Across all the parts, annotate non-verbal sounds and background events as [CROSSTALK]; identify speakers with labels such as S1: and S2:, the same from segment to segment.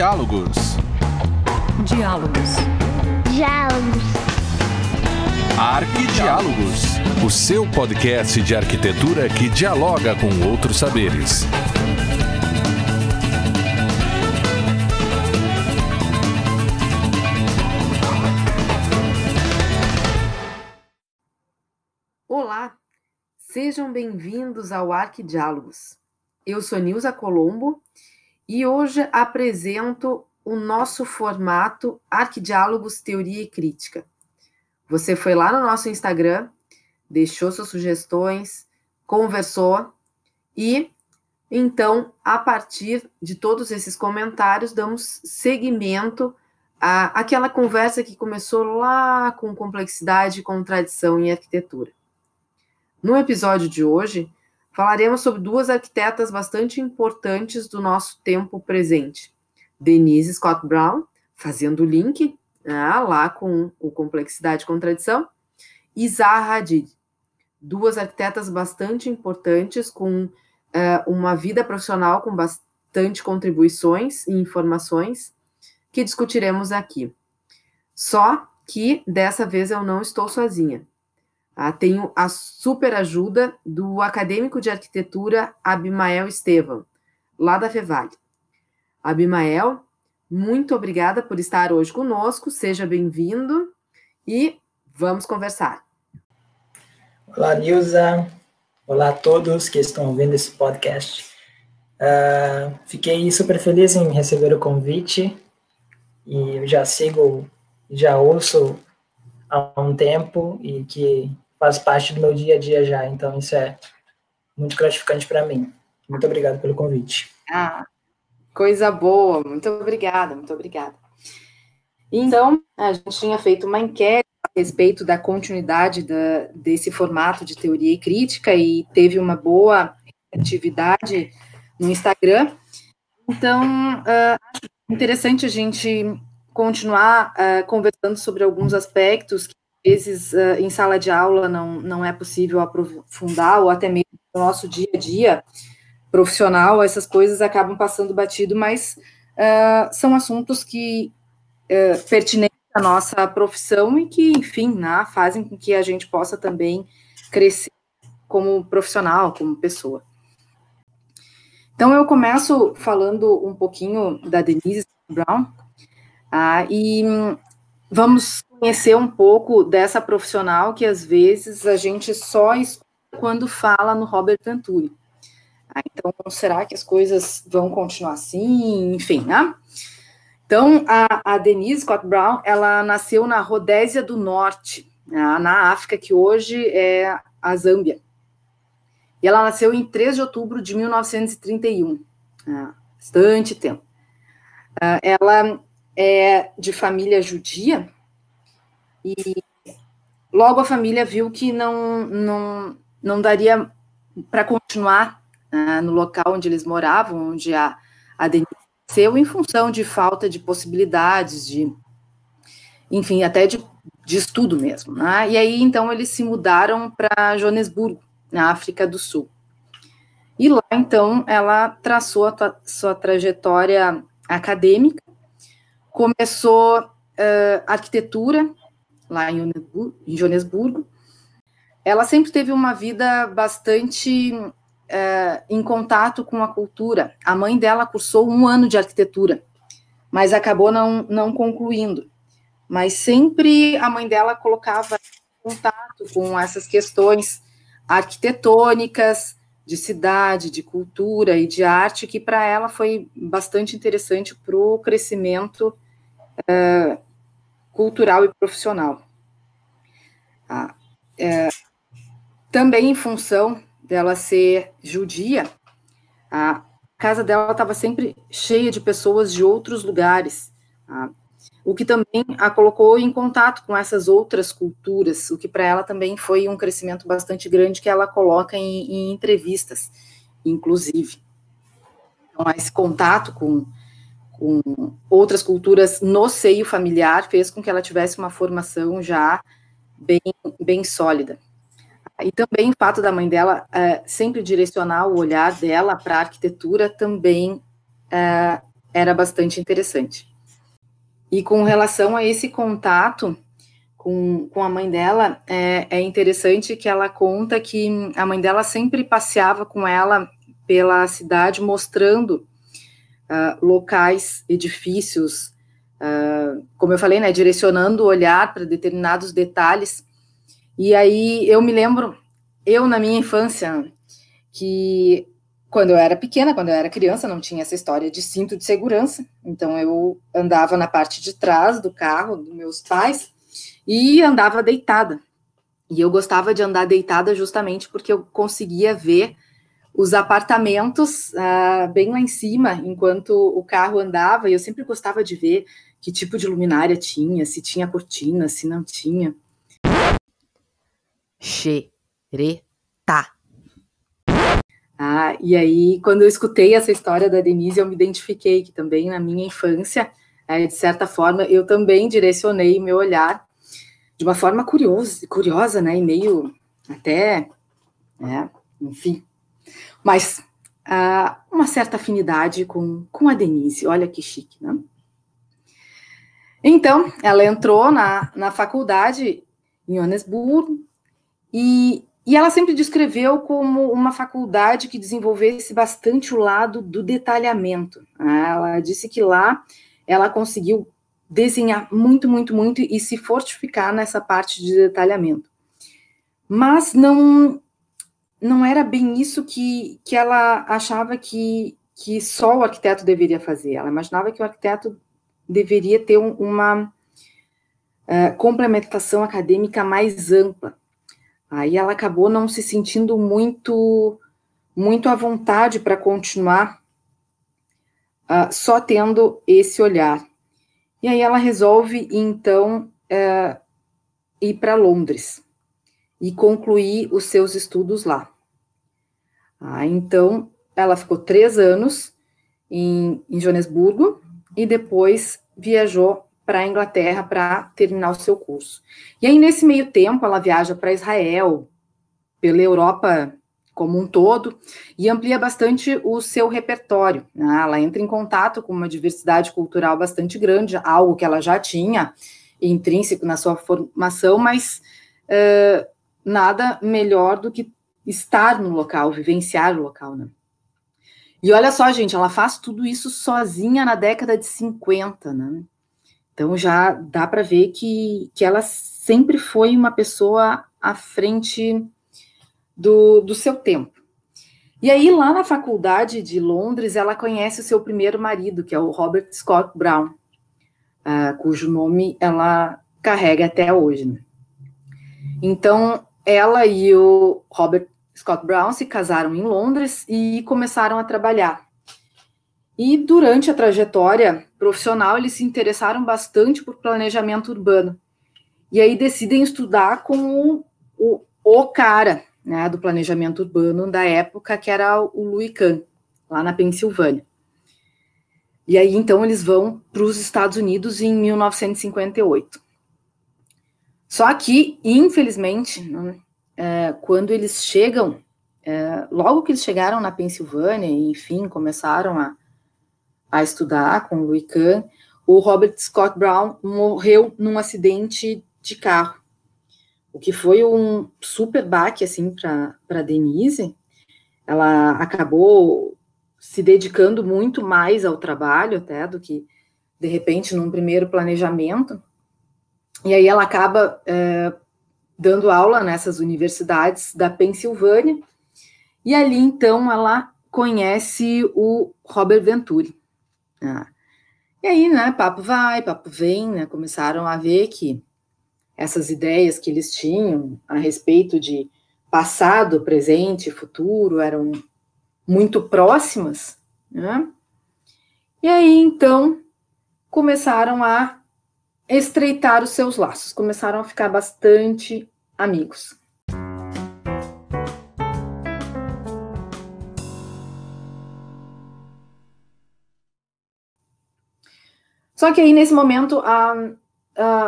S1: Diálogos.
S2: Diálogos.
S3: Diálogos.
S1: Arquidiálogos. O seu podcast de arquitetura que dialoga com outros saberes.
S4: Olá, sejam bem-vindos ao Arquidiálogos. Eu sou Nilza Colombo e hoje apresento o nosso formato Arquidiálogos Teoria e Crítica. Você foi lá no nosso Instagram, deixou suas sugestões, conversou e então, a partir de todos esses comentários, damos seguimento à, àquela conversa que começou lá com complexidade e contradição em arquitetura. No episódio de hoje, falaremos sobre duas arquitetas bastante importantes do nosso tempo presente. Denise Scott Brown, fazendo o link ah, lá com o Complexidade e Contradição, e Zaha Hadid, duas arquitetas bastante importantes com uh, uma vida profissional com bastante contribuições e informações que discutiremos aqui. Só que dessa vez eu não estou sozinha. Ah, tenho a super ajuda do acadêmico de arquitetura Abimael Estevam, lá da Fevale. Abimael, muito obrigada por estar hoje conosco, seja bem-vindo e vamos conversar.
S5: Olá, Nilza. Olá a todos que estão ouvindo esse podcast. Uh, fiquei super feliz em receber o convite e eu já sigo, já ouço há um tempo e que faz parte do meu dia a dia já, então isso é muito gratificante para mim. Muito obrigado pelo convite.
S4: Ah, coisa boa, muito obrigada, muito obrigada. Então, a gente tinha feito uma enquete a respeito da continuidade da, desse formato de teoria e crítica e teve uma boa atividade no Instagram. Então, uh, interessante a gente continuar uh, conversando sobre alguns aspectos que vezes uh, em sala de aula não, não é possível aprofundar, ou até mesmo no nosso dia a dia profissional, essas coisas acabam passando batido, mas uh, são assuntos que pertinentes à nossa profissão e que, enfim, né, fazem com que a gente possa também crescer como profissional, como pessoa. Então, eu começo falando um pouquinho da Denise Brown, ah, e vamos conhecer um pouco dessa profissional que às vezes a gente só escuta quando fala no Robert Venturi. Ah, então, será que as coisas vão continuar assim? Enfim, né? Então, a, a Denise Scott Brown, ela nasceu na Rodésia do Norte, né, na África, que hoje é a Zâmbia. E ela nasceu em 3 de outubro de 1931, né, bastante tempo. Ah, ela é de família judia, e logo a família viu que não, não, não daria para continuar uh, no local onde eles moravam, onde a, a Denise nasceu, em função de falta de possibilidades, de, enfim, até de, de estudo mesmo. Né? E aí, então, eles se mudaram para Joanesburgo, na África do Sul. E lá, então, ela traçou a sua trajetória acadêmica, começou uh, arquitetura lá em Joanesburgo. Ela sempre teve uma vida bastante é, em contato com a cultura. A mãe dela cursou um ano de arquitetura, mas acabou não, não concluindo. Mas sempre a mãe dela colocava em contato com essas questões arquitetônicas, de cidade, de cultura e de arte, que para ela foi bastante interessante para o crescimento cultural e profissional. Ah, é, também em função dela ser judia, a casa dela estava sempre cheia de pessoas de outros lugares, ah, o que também a colocou em contato com essas outras culturas, o que para ela também foi um crescimento bastante grande que ela coloca em, em entrevistas, inclusive. Então, esse contato com com outras culturas no seio familiar fez com que ela tivesse uma formação já bem, bem sólida. E também o fato da mãe dela é, sempre direcionar o olhar dela para a arquitetura também é, era bastante interessante. E com relação a esse contato com, com a mãe dela, é, é interessante que ela conta que a mãe dela sempre passeava com ela pela cidade, mostrando uh, locais, edifícios, uh, como eu falei, né, direcionando o olhar para determinados detalhes. E aí eu me lembro, eu na minha infância, que quando eu era pequena, quando eu era criança, não tinha essa história de cinto de segurança, então eu andava na parte de trás do carro dos meus pais e andava deitada. E eu gostava de andar deitada justamente porque eu conseguia ver os apartamentos uh, bem lá em cima, enquanto o carro andava, e eu sempre gostava de ver que tipo de luminária tinha, se tinha cortina, se não tinha.
S2: Xereta.
S4: Ah, e aí, quando eu escutei essa história da Denise, eu me identifiquei que também na minha infância, é, de certa forma, eu também direcionei meu olhar de uma forma curiosa, curiosa, né, e meio até, é, enfim, mas ah, uma certa afinidade com, com a Denise, olha que chique, né? Então, ela entrou na, na faculdade em Johannesburgo e e ela sempre descreveu como uma faculdade que desenvolvesse bastante o lado do detalhamento. Ela disse que lá ela conseguiu desenhar muito, muito, muito e se fortificar nessa parte de detalhamento. Mas não não era bem isso que, que ela achava que, que só o arquiteto deveria fazer. Ela imaginava que o arquiteto deveria ter um, uma uh, complementação acadêmica mais ampla. Aí ela acabou não se sentindo muito muito à vontade para continuar uh, só tendo esse olhar. E aí ela resolve, então, uh, ir para Londres e concluir os seus estudos lá. Ah, então, ela ficou três anos em, em Joanesburgo e depois viajou para a Inglaterra para terminar o seu curso. E aí, nesse meio tempo, ela viaja para Israel, pela Europa como um todo, e amplia bastante o seu repertório. Né? Ela entra em contato com uma diversidade cultural bastante grande, algo que ela já tinha intrínseco na sua formação, mas uh, nada melhor do que estar no local, vivenciar o local, né? E olha só, gente, ela faz tudo isso sozinha na década de 50, né? Então já dá para ver que, que ela sempre foi uma pessoa à frente do, do seu tempo. E aí, lá na faculdade de Londres, ela conhece o seu primeiro marido, que é o Robert Scott Brown, uh, cujo nome ela carrega até hoje. Né? Então, ela e o Robert Scott Brown se casaram em Londres e começaram a trabalhar. E durante a trajetória profissional, eles se interessaram bastante por planejamento urbano. E aí decidem estudar com o, o, cara né, do planejamento urbano da época, que era o Louis Kahn, lá na Pensilvânia. E aí, então, eles vão para os Estados Unidos em 1958. Só que, infelizmente, né, é, quando eles chegam, é, logo que eles chegaram na Pensilvânia, e, enfim, começaram a, a estudar com o Louis Kahn, o Robert Scott Brown morreu num acidente de carro, o que foi um super baque, assim, para Denise. Ela acabou se dedicando muito mais ao trabalho, até, do que, de repente, num primeiro planejamento. E aí ela acaba é, dando aula nessas universidades da Pensilvânia, e ali, então, ela conhece o Robert Venturi. Ah. E aí, né, papo vai, papo vem, né, começaram a ver que essas ideias que eles tinham a respeito de passado, presente e futuro eram muito próximas, né? E aí, então, começaram a estreitar os seus laços, começaram a ficar bastante amigos. Só que aí, nesse momento, a,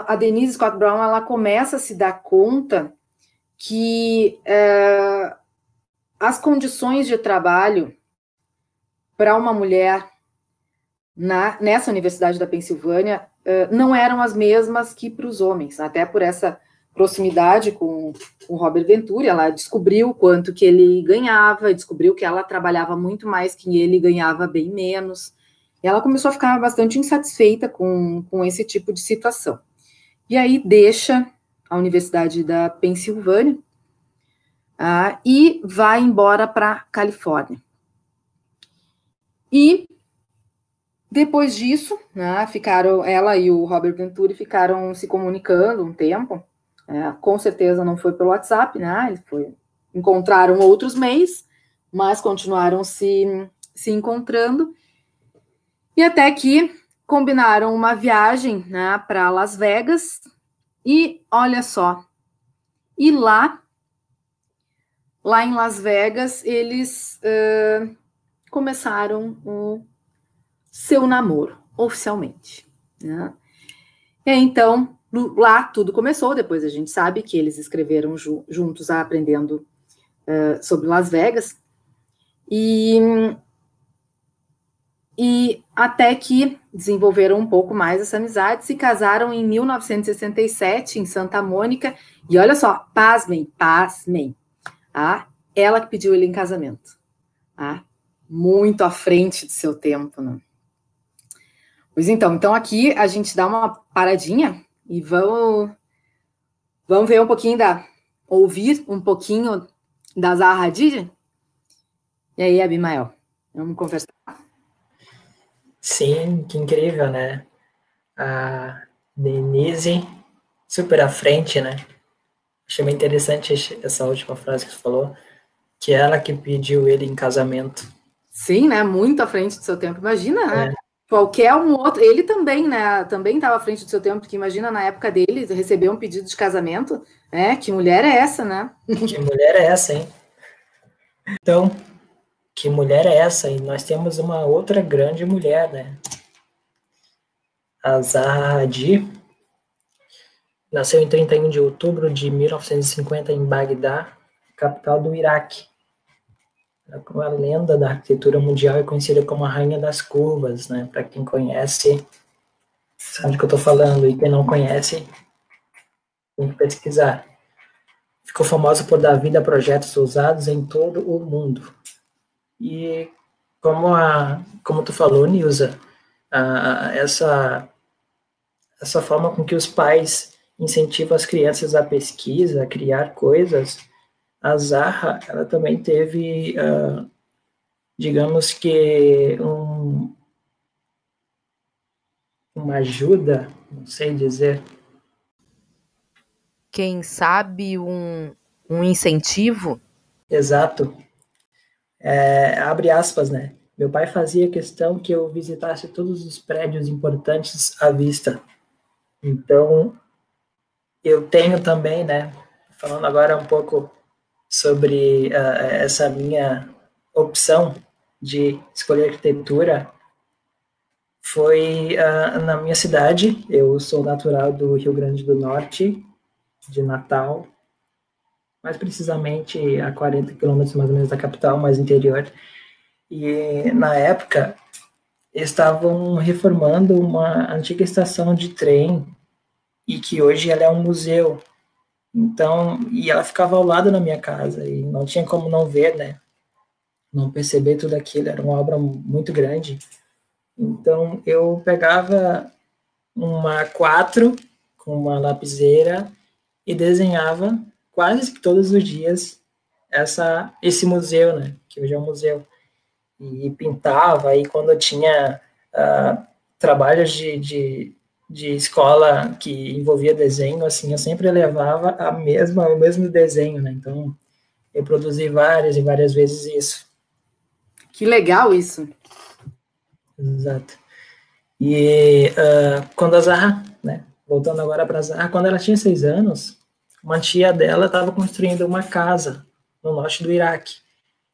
S4: a, Denise Scott Brown, ela começa a se dar conta que é, as condições de trabalho para uma mulher na, nessa Universidade da Pensilvânia uh, não eram as mesmas que para os homens, até por essa proximidade com, com Robert Venturi, ela descobriu quanto que ele ganhava, descobriu que ela trabalhava muito mais que ele ganhava bem menos, e ela começou a ficar bastante insatisfeita com, com esse tipo de situação. E aí deixa a Universidade da Pensilvânia uh, e vai embora para Califórnia. E depois disso, né, ficaram ela e o Robert Venturi ficaram se comunicando um tempo. É, com certeza não foi pelo WhatsApp, né? Eles foi, encontraram outros meios, mas continuaram se, se encontrando. E até que combinaram uma viagem né, para Las Vegas. E olha só, e lá, lá em Las Vegas, eles uh, começaram o seu namoro, oficialmente. Né? E então, lá tudo começou, depois a gente sabe que eles escreveram ju juntos aprendendo uh, sobre Las Vegas, e, e até que desenvolveram um pouco mais essa amizade, se casaram em 1967 em Santa Mônica, e olha só, pasmem, pasmem, ah, ela que pediu ele em casamento, ah, muito à frente do seu tempo, né? Pois então, então aqui a gente dá uma paradinha e vamos, vamos ver um pouquinho da. ouvir um pouquinho da Zaha Hadid? E aí, Abimael, vamos conversar?
S5: Sim, que incrível, né? A Denise, super à frente, né? Achei bem interessante essa última frase que você falou, que é ela que pediu ele em casamento.
S4: Sim, né? Muito à frente do seu tempo. Imagina, né? Qualquer um outro, ele também, né? Também estava à frente do seu tempo, porque imagina na época dele receber um pedido de casamento, né? Que mulher é essa, né? [LAUGHS]
S5: Que mulher é essa, hein? Então, que mulher é essa? E nós temos uma outra grande mulher, né? A Zaha Hadid nasceu em 31 de outubro de 1950 em Bagdá, capital do Iraque a lenda da arquitetura mundial é conhecida como a rainha das curvas, né? Para quem conhece, sabe do que eu estou falando, e quem não conhece, tem que pesquisar. Ficou famosa por dar vida a projetos usados em todo o mundo. E como a, como tu falou, Nilza, a, essa essa forma com que os pais incentivam as crianças a pesquisa, a criar coisas, a Zaha, ela também teve, uh, digamos que, um, uma ajuda, não sei dizer.
S2: Quem sabe um, um incentivo?
S5: Exato. É, abre aspas, né? Meu pai fazia questão que eu visitasse todos os prédios importantes à vista. Então, eu tenho também, né? Falando agora um pouco sobre uh, essa minha opção de escolher arquitetura foi uh, na minha cidade. Eu sou natural do Rio Grande do Norte, de Natal, mais precisamente a 40 quilômetros mais ou menos da capital, mais interior. E na época estavam reformando uma antiga estação de trem e que hoje ela é um museu. Então, e ela ficava ao lado da minha casa e não tinha como não ver, né? Não perceber tudo aquilo, era uma obra muito grande. Então, eu pegava uma quatro com uma lapiseira e desenhava quase todos os dias essa esse museu, né? Que hoje é um museu. E pintava, e quando eu tinha uh, trabalhos de, de de escola que envolvia desenho, assim, eu sempre levava a mesma, o mesmo desenho, né? Então, eu produzi várias e várias vezes isso.
S4: Que legal isso.
S5: Exato. E uh, quando a Zahra, né, voltando agora para a Zahra, quando ela tinha seis anos, uma tia dela estava construindo uma casa no norte do Iraque.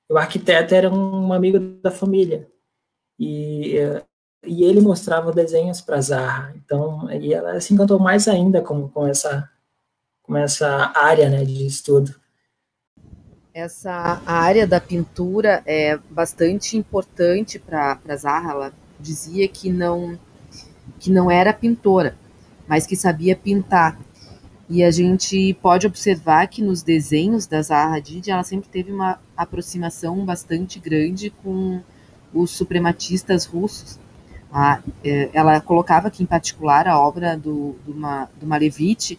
S5: O arquiteto era um amigo da família. E uh, e ele mostrava desenhos para Zaha. Então, e ela se encantou mais ainda com, com essa com essa área, né, de estudo.
S2: Essa área da pintura é bastante importante para Zaha. Ela
S4: dizia que não que não era pintora, mas que sabia pintar. E a gente pode observar que nos desenhos da Zaha Hadid ela sempre teve uma aproximação bastante grande com os suprematistas russos. Ah, ela colocava que, em particular, a obra do, do, Ma, do Malevich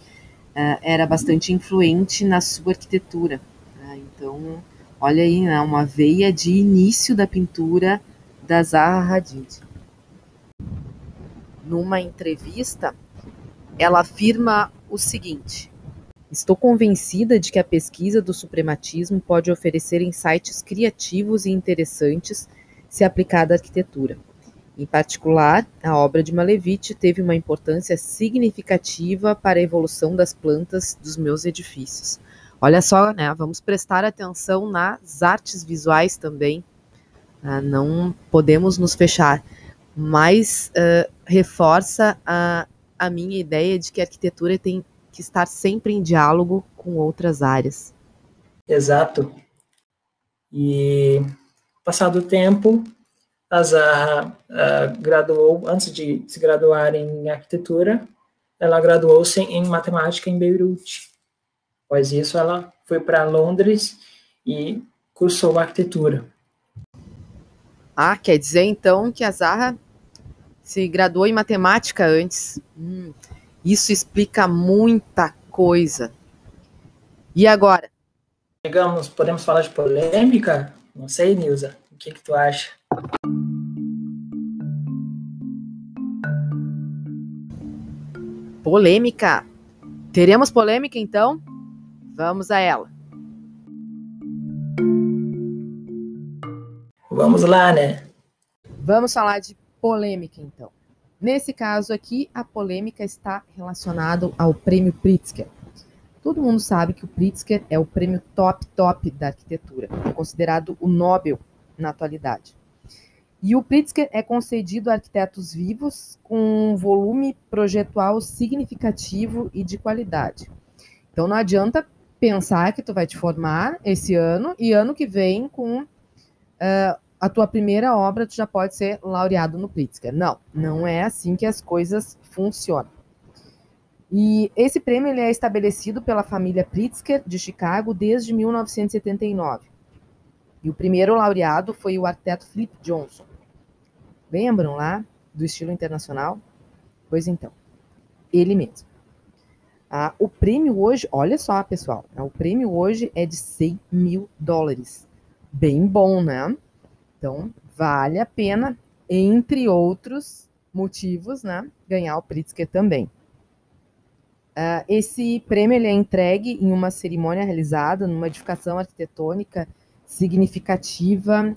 S4: eh, era bastante influente na sua arquitetura. Né? Então, olha aí, né, uma veia de início da pintura da Zaha Hadid. Numa entrevista, ela afirma o seguinte: Estou convencida de que a pesquisa do suprematismo pode oferecer insights criativos e interessantes se aplicada à arquitetura. Em particular, a obra de Malevich teve uma importância significativa para a evolução das plantas dos meus edifícios. Olha só, né? Vamos prestar atenção nas artes visuais também. Ah, não podemos nos fechar, mas uh, reforça a, a minha ideia de que a arquitetura tem que estar sempre em diálogo com outras áreas.
S5: Exato. E passado o tempo, a Zaha uh, graduou, antes de se graduar em arquitetura, ela graduou-se em matemática em Beirute. Após isso, ela foi para Londres e cursou arquitetura.
S4: Ah, quer dizer então que a Zaha se graduou em matemática antes. Hum, isso explica muita coisa. E agora?
S5: Chegamos, podemos falar de polêmica? Não sei, Nilza. O que, que tu acha?
S4: Polêmica. Teremos polêmica então? Vamos a ela.
S5: Vamos lá, né?
S4: Vamos falar de polêmica então. Nesse caso aqui, a polêmica está relacionada ao prêmio Pritzker. Todo mundo sabe que o Pritzker é o prêmio top top da arquitetura, considerado o Nobel na atualidade. E o Pritzker é concedido a arquitetos vivos com um volume projetual significativo e de qualidade. Então não adianta pensar que tu vai te formar esse ano e ano que vem com uh, a tua primeira obra tu já pode ser laureado no Pritzker. Não, não é assim que as coisas funcionam. E esse prêmio ele é estabelecido pela família Pritzker de Chicago desde 1979. E o primeiro laureado foi o arquiteto Flip Johnson. Lembram lá do estilo internacional? Pois então, ele mesmo. Ah, o prêmio hoje, olha só, pessoal, né, o prêmio hoje é de 100 mil dólares. Bem bom, né? Então, vale a pena, entre outros motivos, né, ganhar o Pritzker também. Uh, esse prêmio ele é entregue em uma cerimônia realizada numa edificação arquitetônica significativa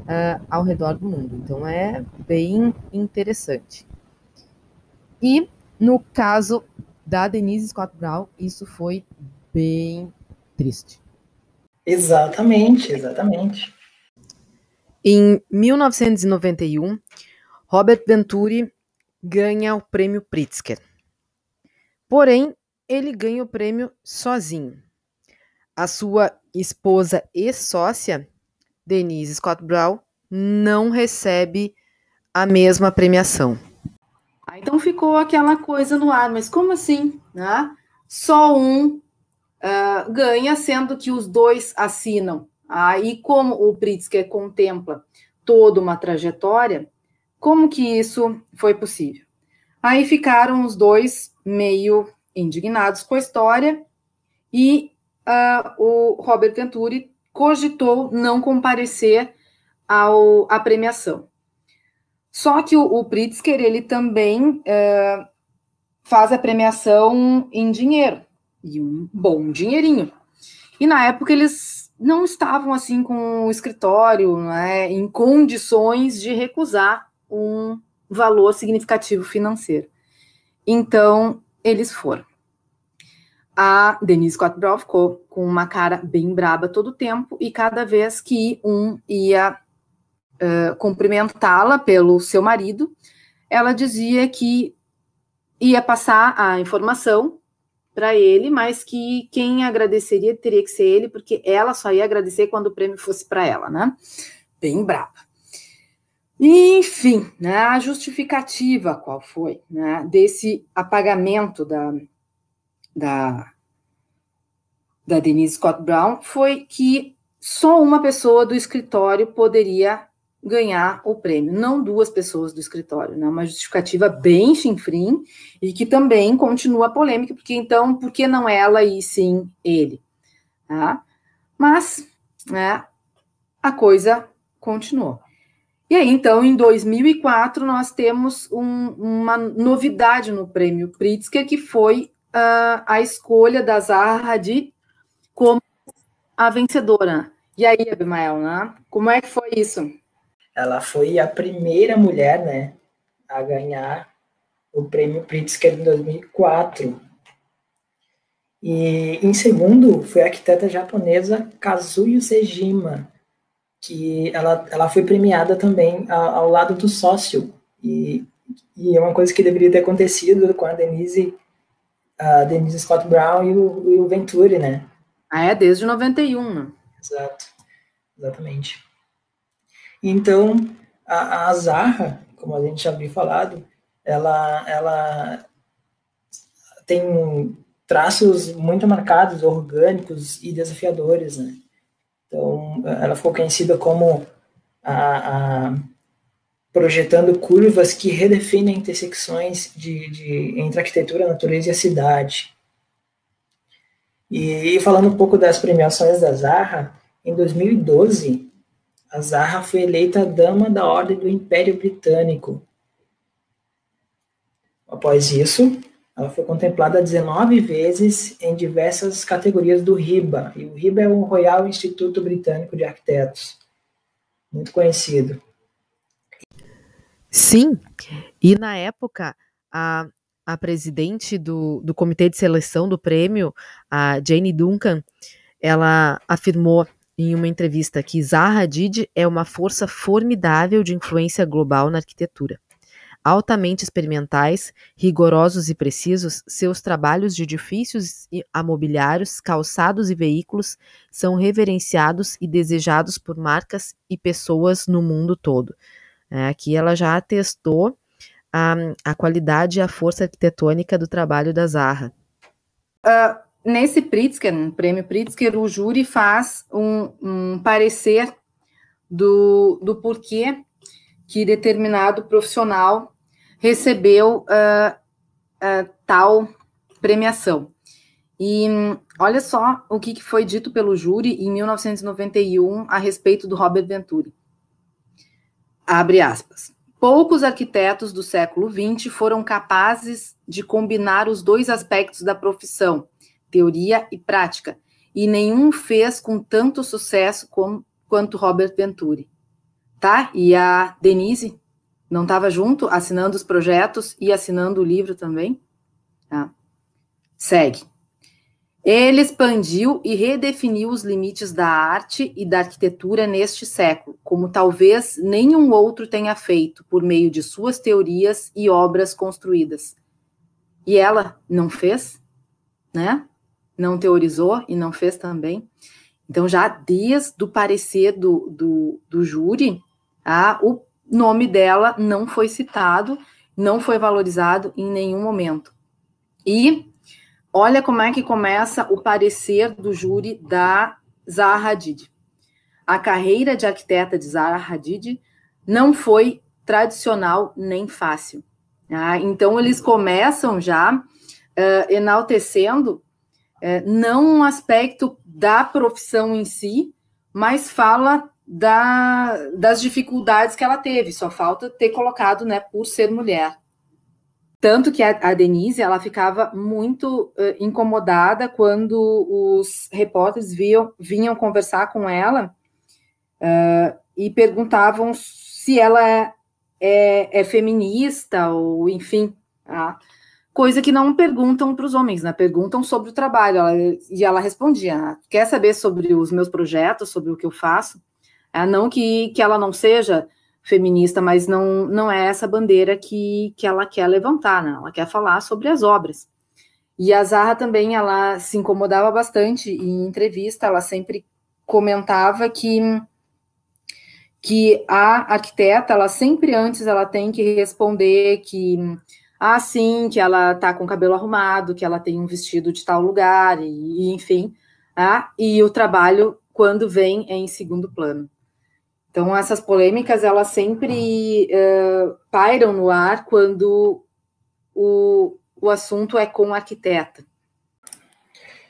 S4: uh, ao redor do mundo. Então é bem interessante. E no caso da Denise Scott Brown, isso foi bem triste.
S5: Exatamente, exatamente.
S4: Em 1991, Robert Venturi ganha o prêmio Pritzker. Porém, ele ganha o prêmio sozinho. A sua esposa e sócia, Denise Scott Brown, não recebe a mesma premiação.
S6: Ah, então ficou aquela coisa no ar, mas como assim? Né? Só um uh, ganha, sendo que os dois assinam. Aí, como o Pritzker contempla toda uma trajetória, como que isso foi possível? Aí ficaram os dois meio indignados com a história e uh, o Robert Venturi cogitou não comparecer ao, à premiação. Só que o, o Pritzker, ele também uh, faz a premiação em dinheiro, e um bom dinheirinho. E na época eles não estavam assim com o escritório né, em condições de recusar um valor significativo financeiro. Então, eles foram. A Denise ficou com uma cara bem braba todo o tempo, e cada vez que um ia uh, cumprimentá-la pelo seu marido, ela dizia que ia passar a informação para ele, mas que quem agradeceria teria que ser ele, porque ela só ia agradecer quando o prêmio fosse para ela, né? Bem brava.
S4: Enfim, né, a justificativa qual foi né, desse apagamento da, da, da Denise Scott Brown foi que só uma pessoa do escritório poderia ganhar o prêmio, não duas pessoas do escritório, né? Uma justificativa bem chinfrim e que também continua polêmica, porque então, por que não ela e sim ele? Tá? Mas, né, a coisa continuou. E aí, então, em 2004, nós temos um, uma novidade no prêmio Pritzker, que foi uh, a escolha da Zaha Hadid como a vencedora. E aí, Abimael, né? Como é que foi isso?
S5: Ela foi a primeira mulher, né, a ganhar o prêmio Pritzker em 2004. E em segundo foi a arquiteta japonesa Kazuyo Sejima, que ela, ela foi premiada também ao, ao lado do sócio. E, e é uma coisa que deveria ter acontecido com a Denise, a Denise Scott Brown e o, e o Venturi, né?
S4: Ah, é desde 91, né?
S5: Exato, exatamente. Então, a, a Zarra, como a gente já havia falado, ela, ela tem traços muito marcados, orgânicos e desafiadores, né? Então, ela ficou conhecida como a, a projetando curvas que redefinem intersecções de, de, entre arquitetura, natureza e a cidade. E, e falando um pouco das premiações da Zaha, em 2012, a Zaha foi eleita Dama da Ordem do Império Britânico. Após isso, ela foi contemplada 19 vezes em diversas categorias do RIBA. E o RIBA é o Royal Instituto Britânico de Arquitetos, muito conhecido.
S2: Sim, e na época, a, a presidente do, do comitê de seleção do prêmio, a Jane Duncan, ela afirmou em uma entrevista que Zaha Hadid é uma força formidável de influência global na arquitetura. Altamente experimentais, rigorosos e precisos, seus trabalhos de edifícios e amobiliários, calçados e veículos são reverenciados e desejados por marcas e pessoas no mundo todo. É, aqui ela já atestou a, a qualidade e a força arquitetônica do trabalho da Zaha.
S4: Uh, nesse Pritzker, no prêmio Pritzker, o júri faz um, um parecer do, do porquê que determinado profissional recebeu uh, uh, tal premiação. E olha só o que, que foi dito pelo júri em 1991 a respeito do Robert Venturi. Abre aspas. Poucos arquitetos do século XX foram capazes de combinar os dois aspectos da profissão, teoria e prática, e nenhum fez com tanto sucesso como, quanto Robert Venturi. Tá? E a Denise não estava junto, assinando os projetos e assinando o livro também? Tá? Segue. Ele expandiu e redefiniu os limites da arte e da arquitetura neste século, como talvez nenhum outro tenha feito por meio de suas teorias e obras construídas. E ela não fez, né? não teorizou e não fez também. Então, já desde o parecer do, do, do júri, a, o nome dela não foi citado, não foi valorizado em nenhum momento. E olha como é que começa o parecer do júri da Zaha Hadid. A carreira de arquiteta de Zaha Hadid não foi tradicional nem fácil. Ah, então, eles começam já uh, enaltecendo é, não um aspecto da profissão em si, mas fala da, das dificuldades que ela teve, só falta ter colocado, né, por ser mulher. Tanto que a, a Denise, ela ficava muito uh, incomodada quando os repórteres viam, vinham conversar com ela uh, e perguntavam se ela é, é, é feminista ou, enfim, tá? coisa que não perguntam para os homens, né? Perguntam sobre o trabalho. Ela, e ela respondia: ah, quer saber sobre os meus projetos, sobre o que eu faço? É, não que, que ela não seja feminista, mas não, não é essa bandeira que, que ela quer levantar, né? Ela quer falar sobre as obras. E a Zarra também, ela se incomodava bastante em entrevista, ela sempre comentava que que a arquiteta, ela sempre antes ela tem que responder que ah, sim, que ela tá com o cabelo arrumado, que ela tem um vestido de tal lugar, e, e enfim, ah, e o trabalho, quando vem, é em segundo plano. Então, essas polêmicas, elas sempre uh, pairam no ar quando o, o assunto é com o arquiteta.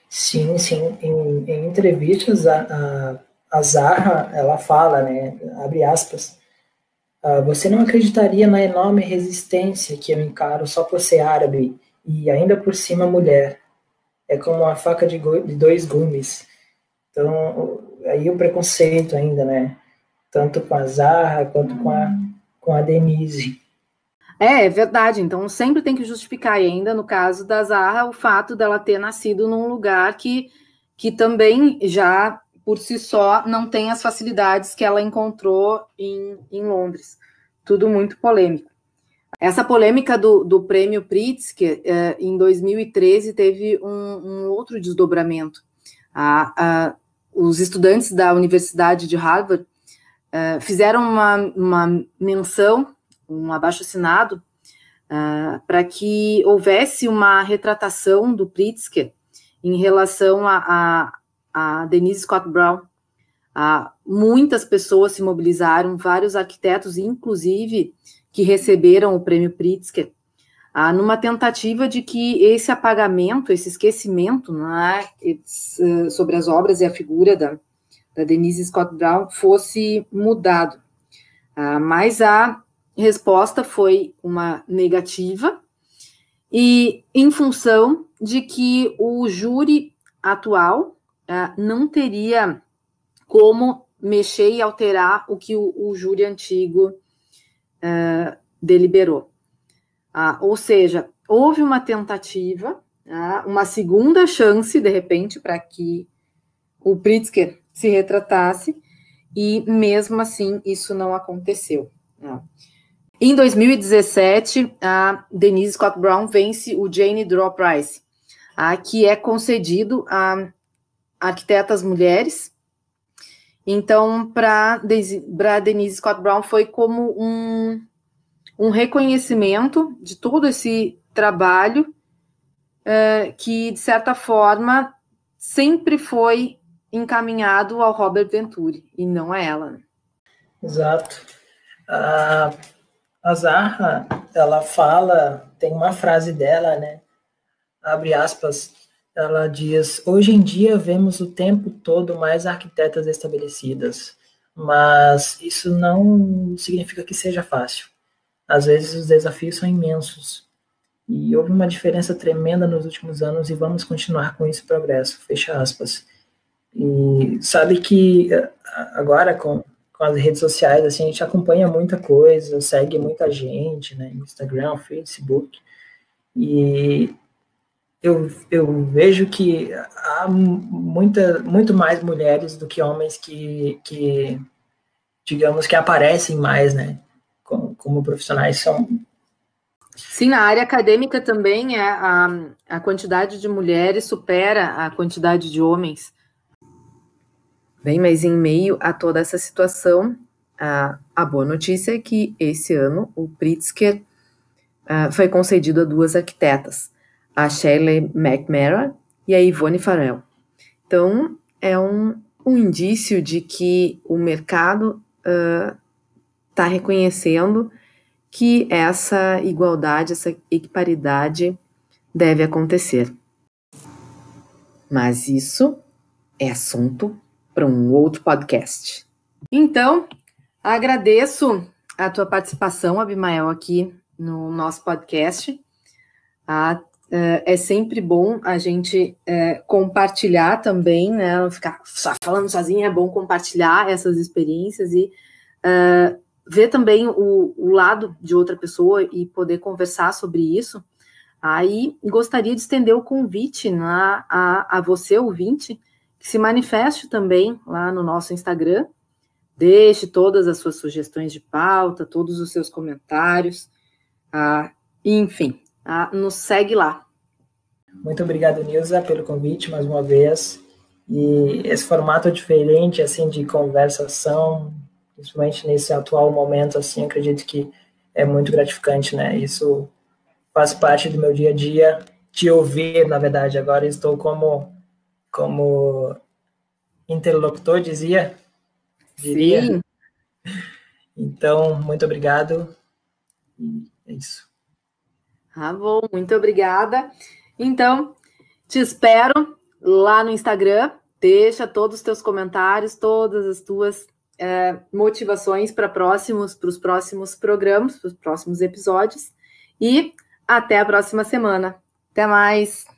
S5: Sim, sim. Em, em entrevistas, a, a a Zaha, ela fala, né, abre aspas, ah, você não acreditaria na enorme resistência que eu encaro só por ser árabe e ainda por cima mulher. É como uma faca de, de dois gumes. Então, aí o preconceito ainda, né? Tanto com a Zaha quanto com a, com a Denise.
S4: É, é verdade. Então, sempre tem que justificar, ainda no caso da Zaha, o fato dela ter nascido num lugar que, que também já por si só, não tem as facilidades que ela encontrou em, em Londres. Tudo muito polêmico. Essa polêmica do, do prêmio Pritzker, eh, em 2013, teve um, um outro desdobramento. A, a, os estudantes da Universidade de Harvard eh, fizeram uma, uma menção, um abaixo-assinado, eh, para que houvesse uma retratação do Pritzker em relação a, a a Denise Scott Brown. Ah, muitas pessoas se mobilizaram, vários arquitetos, inclusive, que receberam o prêmio Pritzker, ah, numa tentativa de que esse apagamento, esse esquecimento né, sobre as obras e a figura da, da Denise Scott Brown fosse mudado. Ah, mas a resposta foi uma negativa, e em função de que o júri atual uh, não teria como mexer e alterar o que o, o júri antigo uh, deliberou. Uh, ou seja, houve uma tentativa, uma segunda chance, de repente, para que o Pritzker se retratasse, e mesmo assim isso não aconteceu. Né? Em 2017, a Denise Scott Brown vence o Jane Draw Prize, que é concedido a arquitetas mulheres. Então, para Denise Scott Brown foi como um, um reconhecimento de todo esse trabalho uh, que, de certa forma, sempre foi encaminhado ao Robert Venturi, e não a ela. Né?
S5: Exato. A, a ela fala, tem uma frase dela, né? Abre aspas, ela diz: Hoje em dia vemos o tempo todo mais arquitetas estabelecidas, mas isso não significa que seja fácil. Às vezes os desafios são imensos. E houve uma diferença tremenda nos últimos anos e vamos continuar com esse progresso. Fecha aspas. E sabe que eh, agora com, com as redes sociais, assim, a gente acompanha muita coisa, segue muita gente, né? Instagram, Facebook. E eu, eu vejo que há muita, muito mais mulheres do que homens que, que digamos, que aparecem mais, né? Como, como profissionais são.
S4: Sim, na área acadêmica também é a, a quantidade de mulheres supera a quantidade de homens. Bem, mas em meio a toda essa situação, a, a boa notícia é que esse ano o Pritzker uh, foi concedido a duas arquitetas, a Shirley McMahon e a Ivone Farrell. Então, é um, um indício de que o mercado está uh, reconhecendo que essa igualdade, essa equiparidade deve acontecer. Mas isso é assunto para um outro podcast. Então, agradeço a tua participação, Abimael, aqui no nosso podcast. Ah, é, é sempre bom a gente é, compartilhar também, né? Ficar só falando sozinha, é bom compartilhar essas experiências e uh, ver também o, o, lado de outra pessoa e poder conversar sobre isso. Aí gostaria de estender o convite na, a, a você, ouvinte, que se manifeste também lá no nosso Instagram, deixe todas as suas sugestões de pauta, todos os seus comentários, uh, enfim, ah, nos segue lá.
S5: Muito obrigado, Nilza, pelo convite mais uma vez. E esse formato diferente, assim, de conversação, principalmente nesse atual momento, assim, acredito que é muito gratificante, né? Isso faz parte do meu dia a dia, te ouvir, na verdade, agora estou como, como interlocutor, dizia, diria. Sim. Então, muito obrigado. É isso.
S4: Ah, bom, muito obrigada. Então, te espero lá no Instagram. Deixa todos os teus comentários, todas as tuas é, motivações para próximos, para os próximos programas, para os próximos episódios. E até a próxima semana. Até mais!